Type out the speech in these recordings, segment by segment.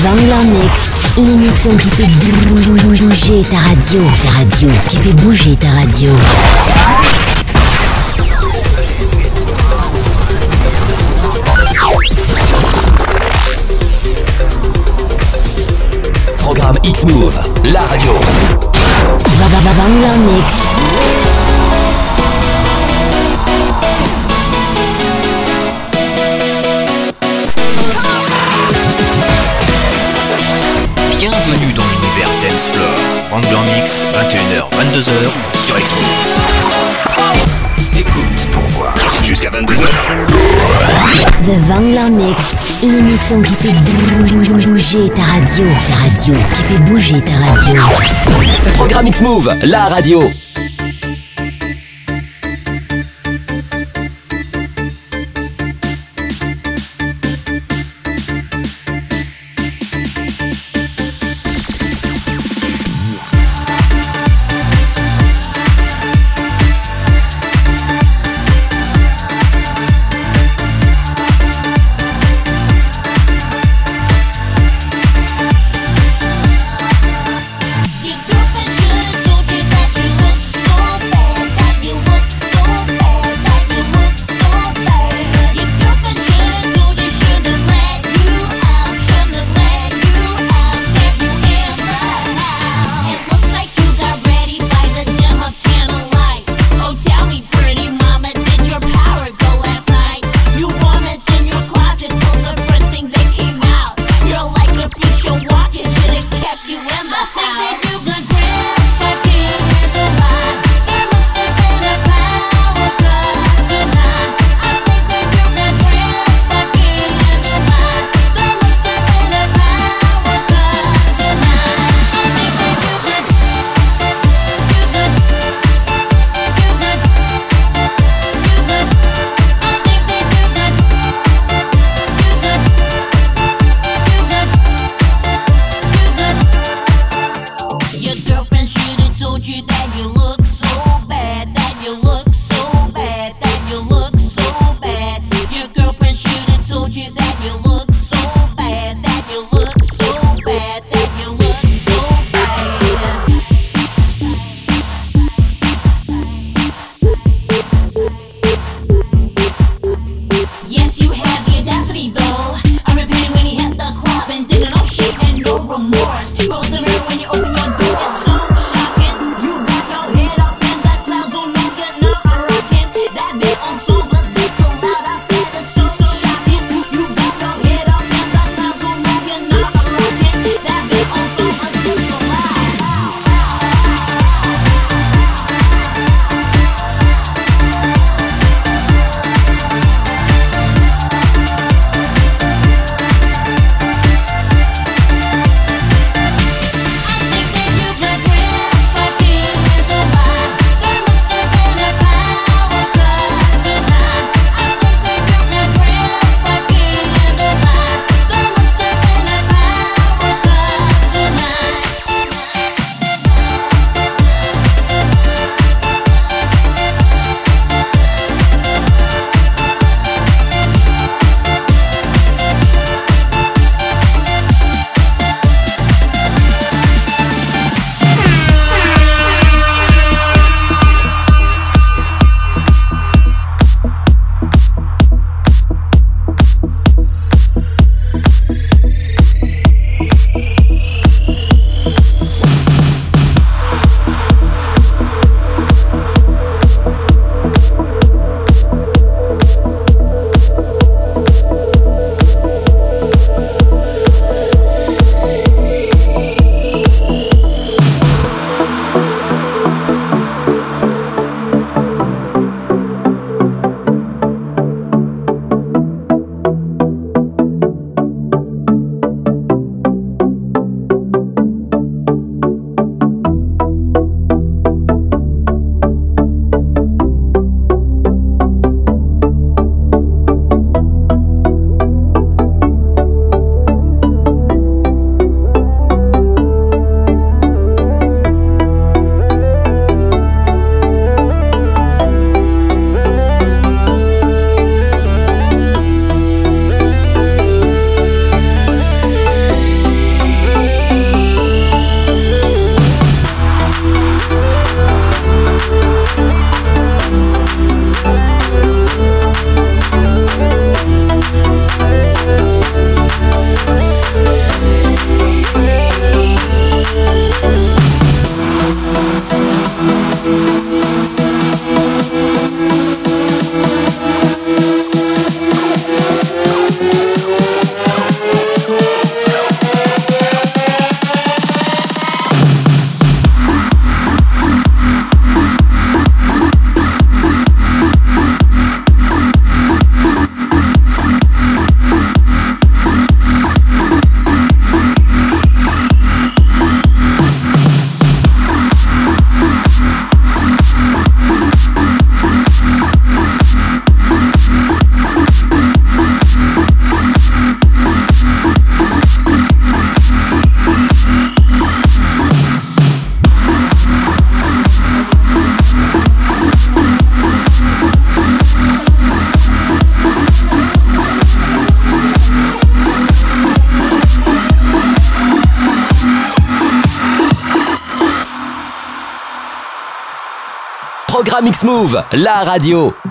Vangler Mix, l'émission qui fait bouger ta radio, ta radio, qui fait bouger ta radio. Programme X-Move, la radio. Vangler Mix. 22h sur Expo. Écoute pour voir jusqu'à 22h. The Vangler Mix, l'émission qui fait bouger ta radio, ta radio, qui fait bouger ta radio. Programme X-Move, la radio. Programme X-Move, la radio.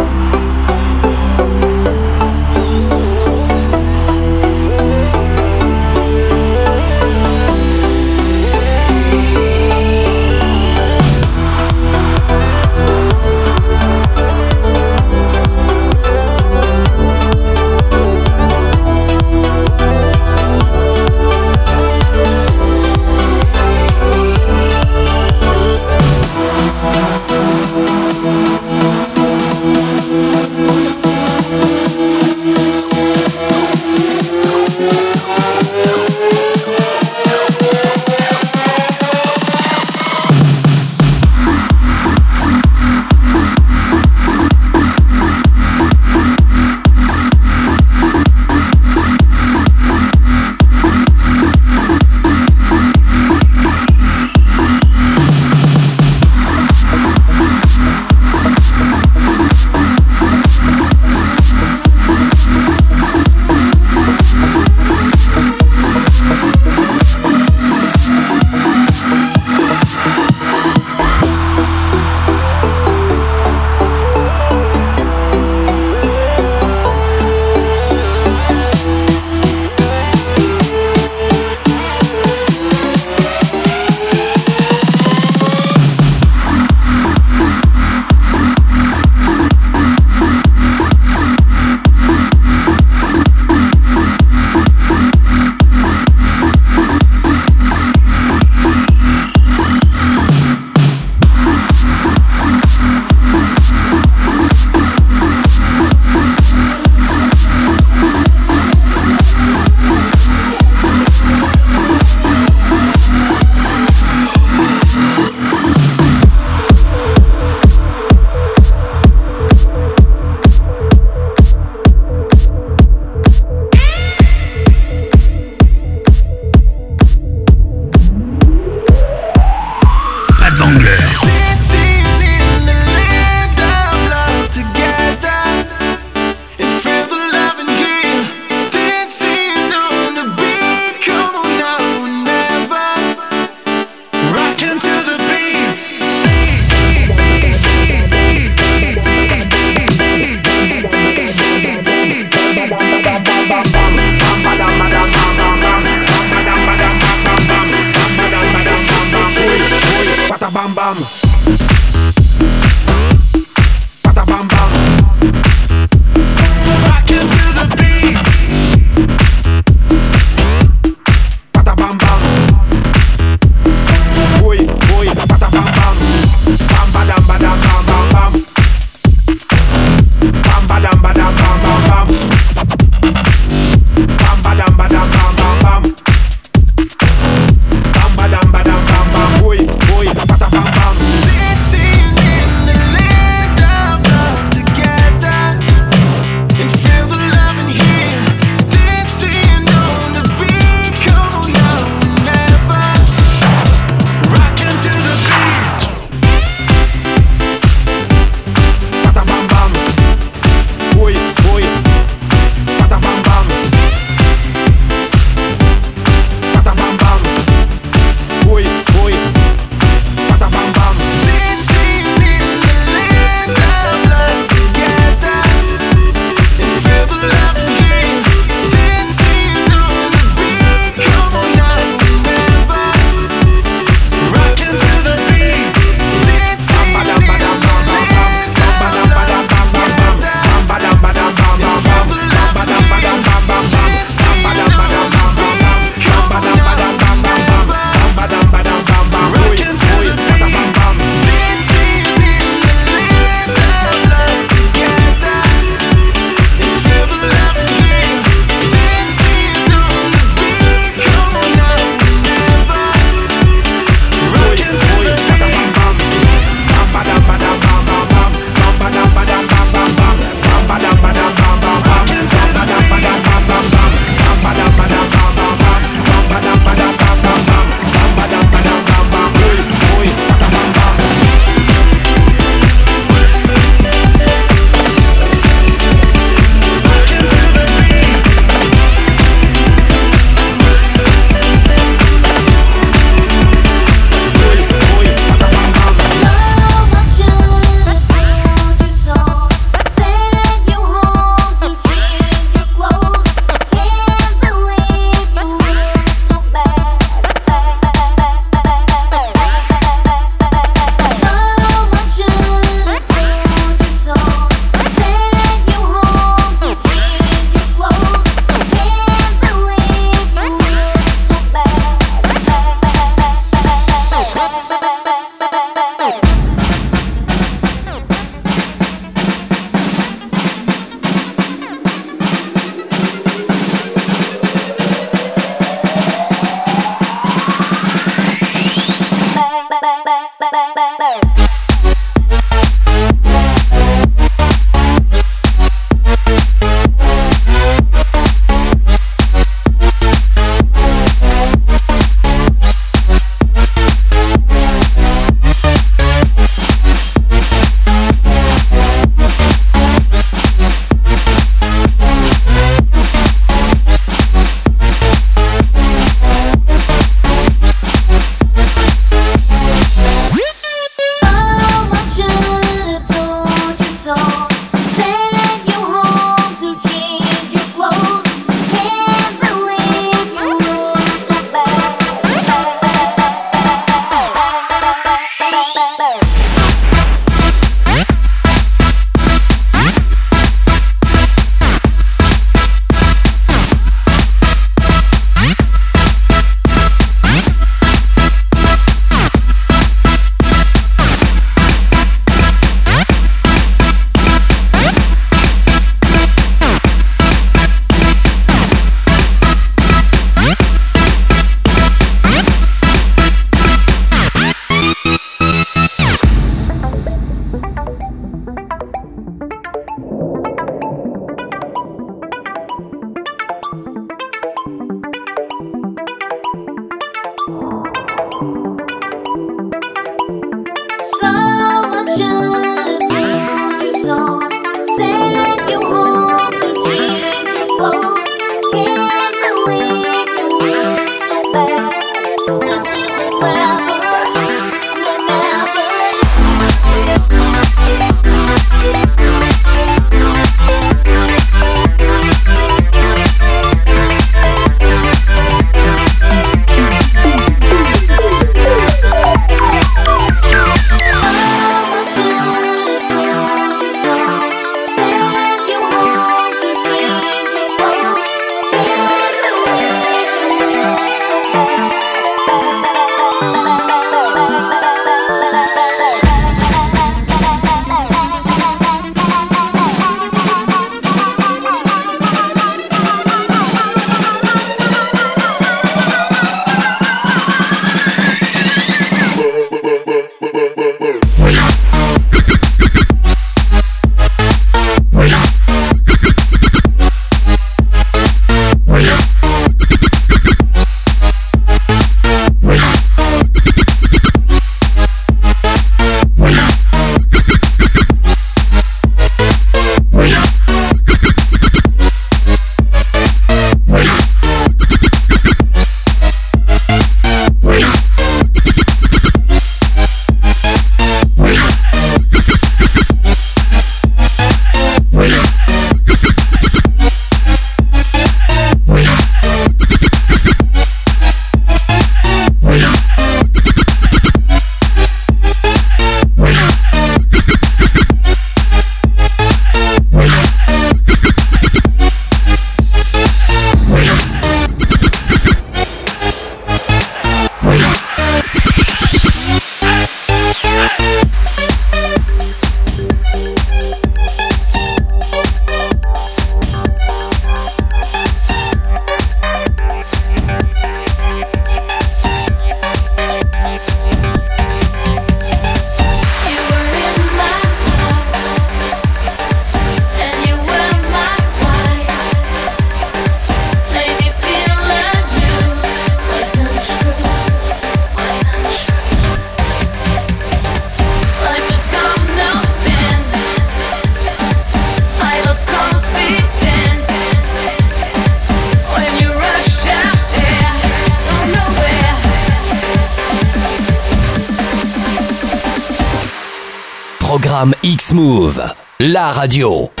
X-Move, la radio.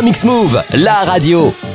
Programme X-Move, la radio.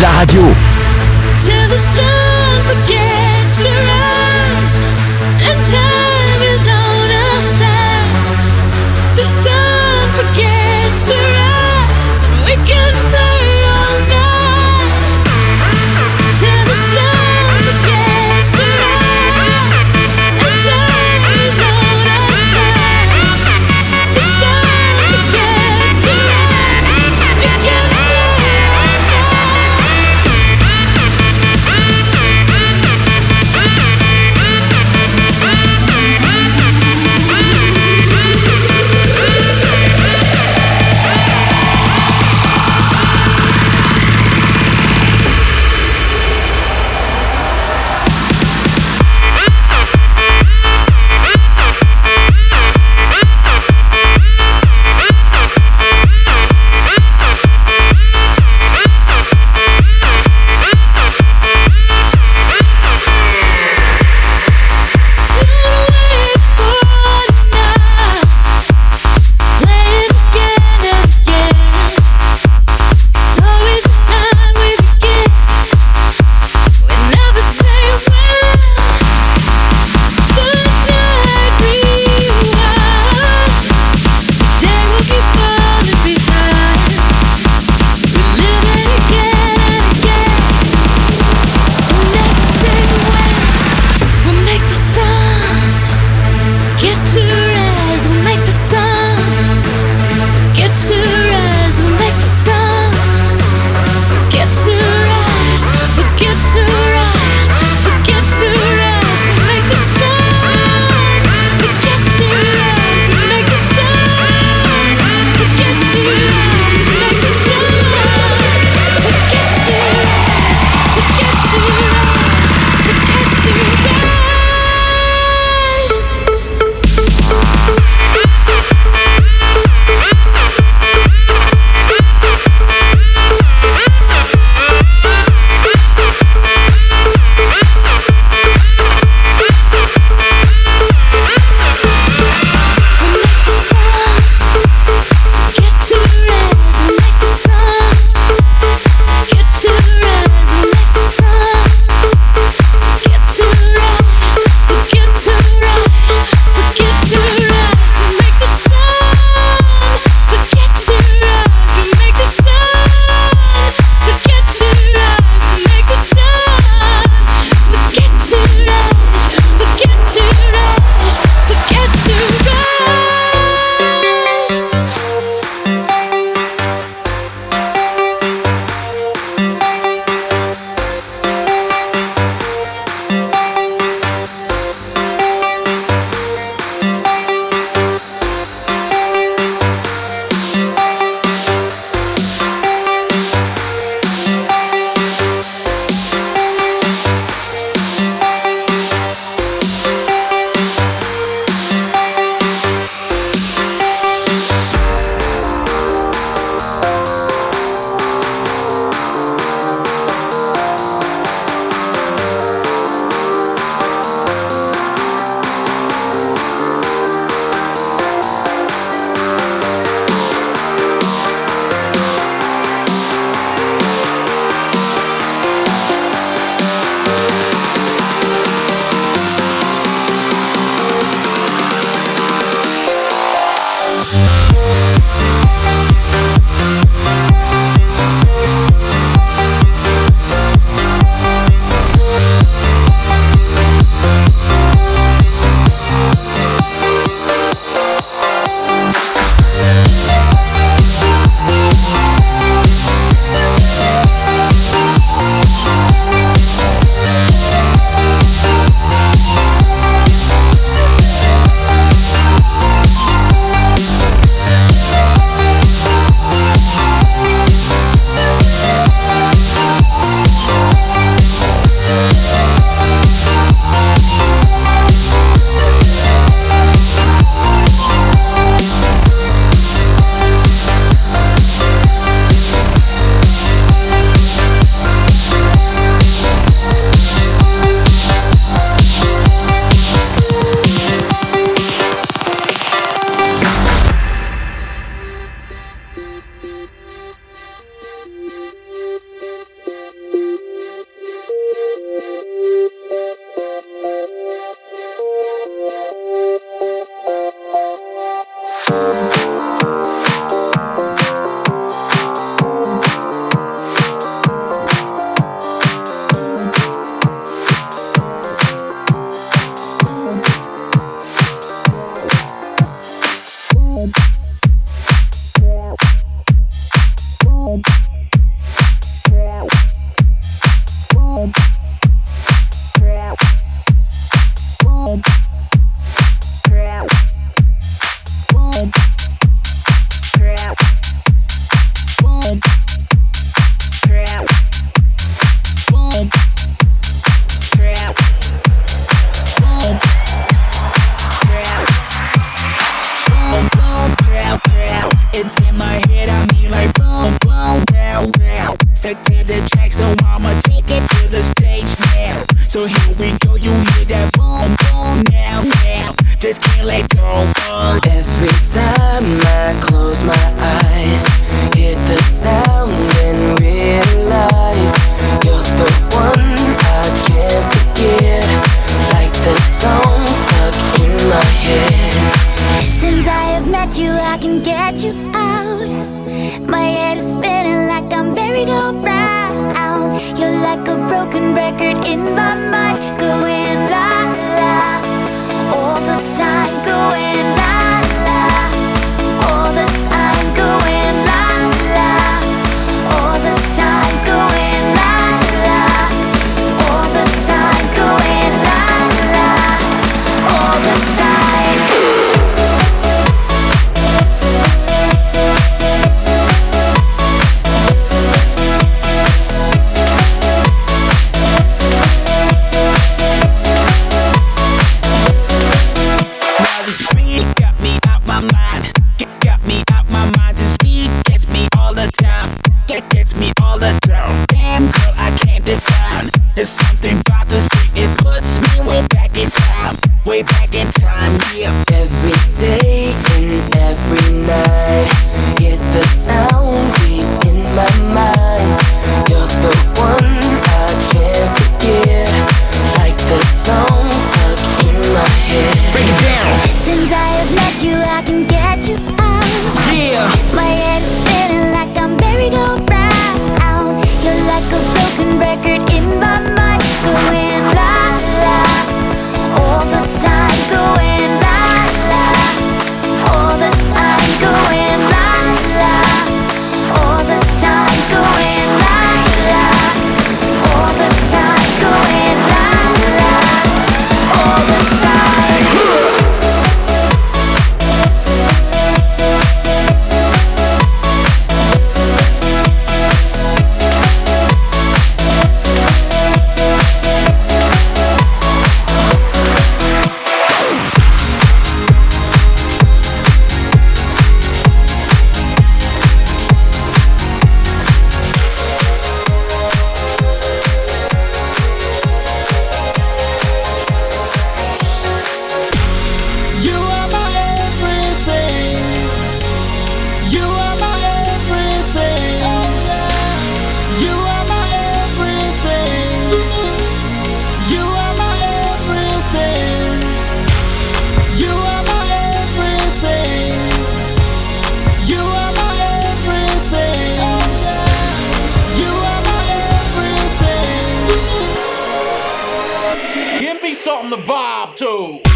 La radio. something to vibe to.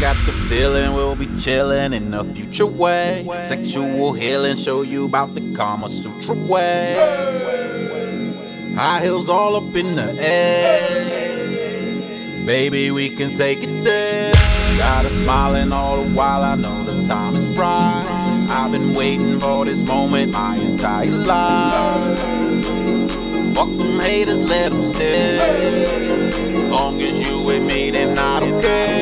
Got the feeling we'll be chilling in a future way. Sexual healing, show you about the Kama Sutra way. High heels all up in the air. Baby, we can take it there. Got her smiling all the while, I know the time is right. I've been waiting for this moment my entire life. Fuck them haters, let them stare. Long as you with me, then I don't care.